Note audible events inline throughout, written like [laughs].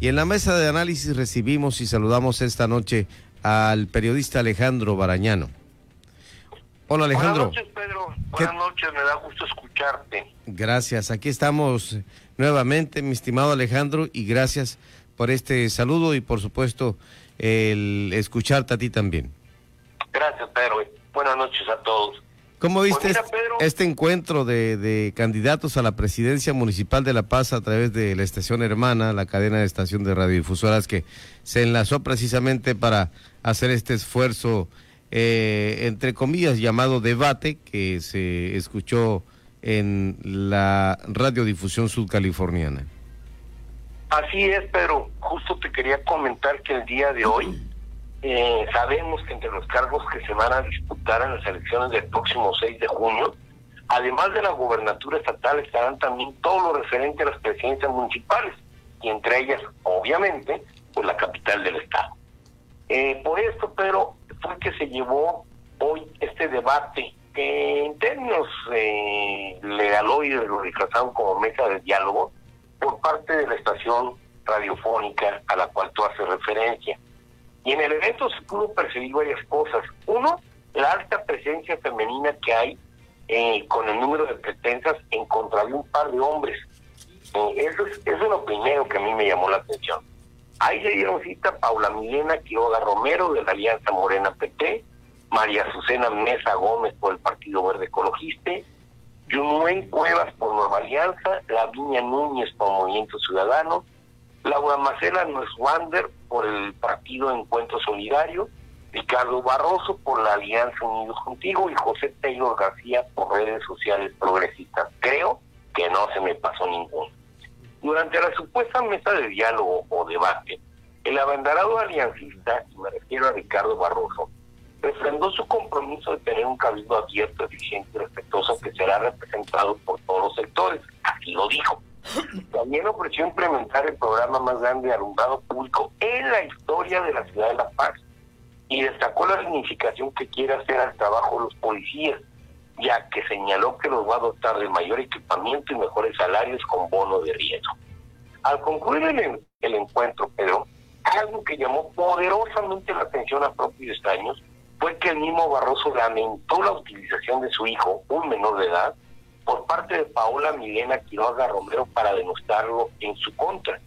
Y en la mesa de análisis recibimos y saludamos esta noche al periodista Alejandro Barañano. Hola Alejandro. Buenas noches Pedro, buenas noches, me da gusto escucharte. Gracias, aquí estamos nuevamente, mi estimado Alejandro, y gracias por este saludo y por supuesto el escucharte a ti también. Gracias Pedro, buenas noches a todos. ¿Cómo viste pues este encuentro de, de, candidatos a la presidencia municipal de La Paz a través de la estación hermana, la cadena de estación de radiodifusoras que se enlazó precisamente para hacer este esfuerzo, eh, entre comillas, llamado debate, que se escuchó en la radiodifusión sudcaliforniana? Así es, pero justo te quería comentar que el día de hoy eh, sabemos que entre los cargos que se van a disputar en las elecciones del próximo 6 de junio, además de la gubernatura estatal, estarán también todo lo referente a las presidencias municipales, y entre ellas, obviamente, pues la capital del estado. Eh, por esto, pero fue que se llevó hoy este debate que en términos eh, legaloides lo disfrazaron como mesa de diálogo por parte de la estación radiofónica a la cual tú haces referencia. Y en el evento se pudo percibir varias cosas. Uno, la alta presencia femenina que hay eh, con el número de pretensas en contra de un par de hombres. Eh, eso, es, eso es lo primero que a mí me llamó la atención. Ahí se dieron cita Paula Milena Quiroga Romero de la Alianza Morena PT, María Azucena Mesa Gómez por el Partido Verde Ecologista, Yunuen Cuevas por Nueva Alianza, Laviña Núñez por Movimiento Ciudadano, Laura Marcela Wander por el Partido Encuentro Solidario, Ricardo Barroso por la Alianza Unidos Contigo y José Taylor García por redes sociales progresistas. Creo que no se me pasó ninguno. Durante la supuesta mesa de diálogo o debate, el abanderado aliancista, y me refiero a Ricardo Barroso, refrendó su compromiso de tener un cabildo abierto, eficiente y respetuoso que será representado por todos los sectores. Así lo dijo. También ofreció implementar el programa más grande de alumbrado público en la historia de la ciudad de La Paz y destacó la significación que quiere hacer al trabajo de los policías, ya que señaló que los va a dotar de mayor equipamiento y mejores salarios con bono de riesgo. Al concluir el, el encuentro, Pedro, algo que llamó poderosamente la atención a propios extraños fue que el mismo Barroso lamentó la utilización de su hijo, un menor de edad, por parte de Paola Milena Quiroga Romero para demostrarlo en su contra,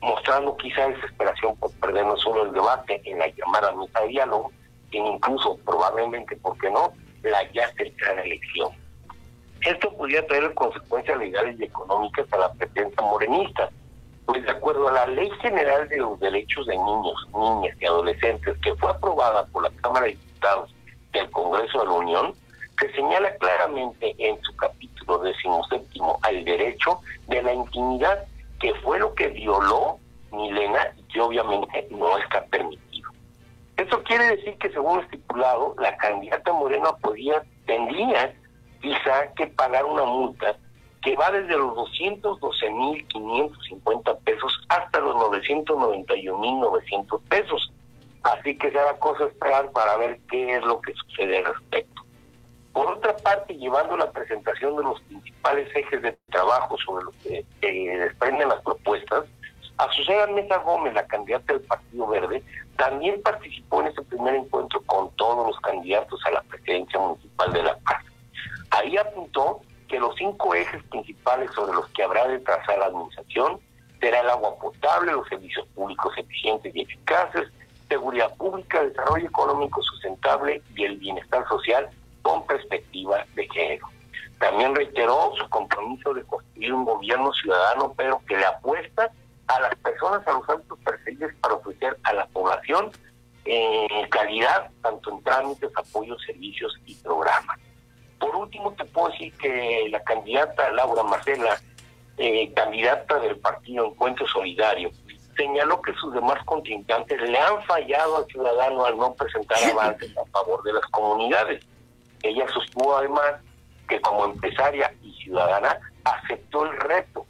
mostrando quizá desesperación por perder no solo el debate en la llamada mesa de diálogo, sino incluso, probablemente, ¿por qué no?, la ya cercana elección. Esto podría traer consecuencias legales y económicas a la presencia morenista, pues de acuerdo a la Ley General de los Derechos de Niños, Niñas y Adolescentes, que fue aprobada por la Cámara de del Congreso de la Unión, que señala claramente en su capítulo decimoséptimo al derecho de la intimidad, que fue lo que violó Milena y que obviamente no está permitido. Esto quiere decir que según estipulado, la candidata Morena podía, tendría quizá que pagar una multa que va desde los 212.550 pesos hasta los 991.900 pesos Así que será cosa esperar para ver qué es lo que sucede al respecto. Por otra parte, llevando la presentación de los principales ejes de trabajo sobre lo que desprenden las propuestas, Azucena Mesa Gómez, la candidata del Partido Verde, también participó en este primer encuentro con todos los candidatos a la presidencia municipal de La Paz. Ahí apuntó que los cinco ejes principales sobre los que habrá de trazar la administración será el agua potable, los servicios públicos eficientes y eficaces, seguridad pública, desarrollo económico sustentable y el bienestar social con perspectiva de género. También reiteró su compromiso de construir un gobierno ciudadano, pero que le apuesta a las personas, a los altos perfiles para ofrecer a la población eh, calidad, tanto en trámites, apoyos, servicios y programas. Por último, te puedo decir que la candidata Laura Marcela, eh, candidata del partido Encuentro Solidario, señaló que sus demás contrincantes le han fallado al ciudadano al no presentar [laughs] avances a favor de las comunidades. Ella sostuvo además que como empresaria y ciudadana aceptó el reto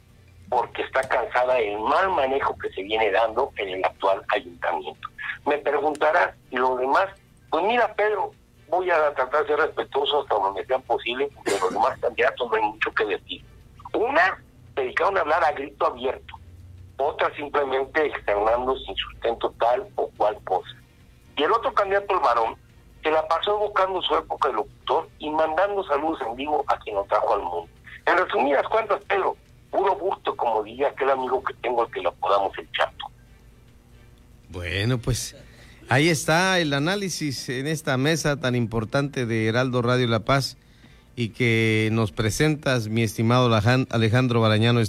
porque está cansada del mal manejo que se viene dando en el actual ayuntamiento. Me preguntarás, ¿y los demás? Pues mira, Pedro, voy a tratar de ser respetuoso hasta donde sea posible, porque los demás candidatos no hay mucho que decir. Una, dedicaron a hablar a grito abierto otras simplemente externando sin sustento tal o cual cosa. Y el otro candidato, el varón, se la pasó buscando su época de locutor y mandando saludos en vivo a quien lo trajo al mundo. En resumidas cuentas, Pedro, puro gusto, como diría aquel amigo que tengo, al que lo podamos el chato. Bueno, pues ahí está el análisis en esta mesa tan importante de Heraldo Radio La Paz y que nos presentas, mi estimado Alejandro Barañano.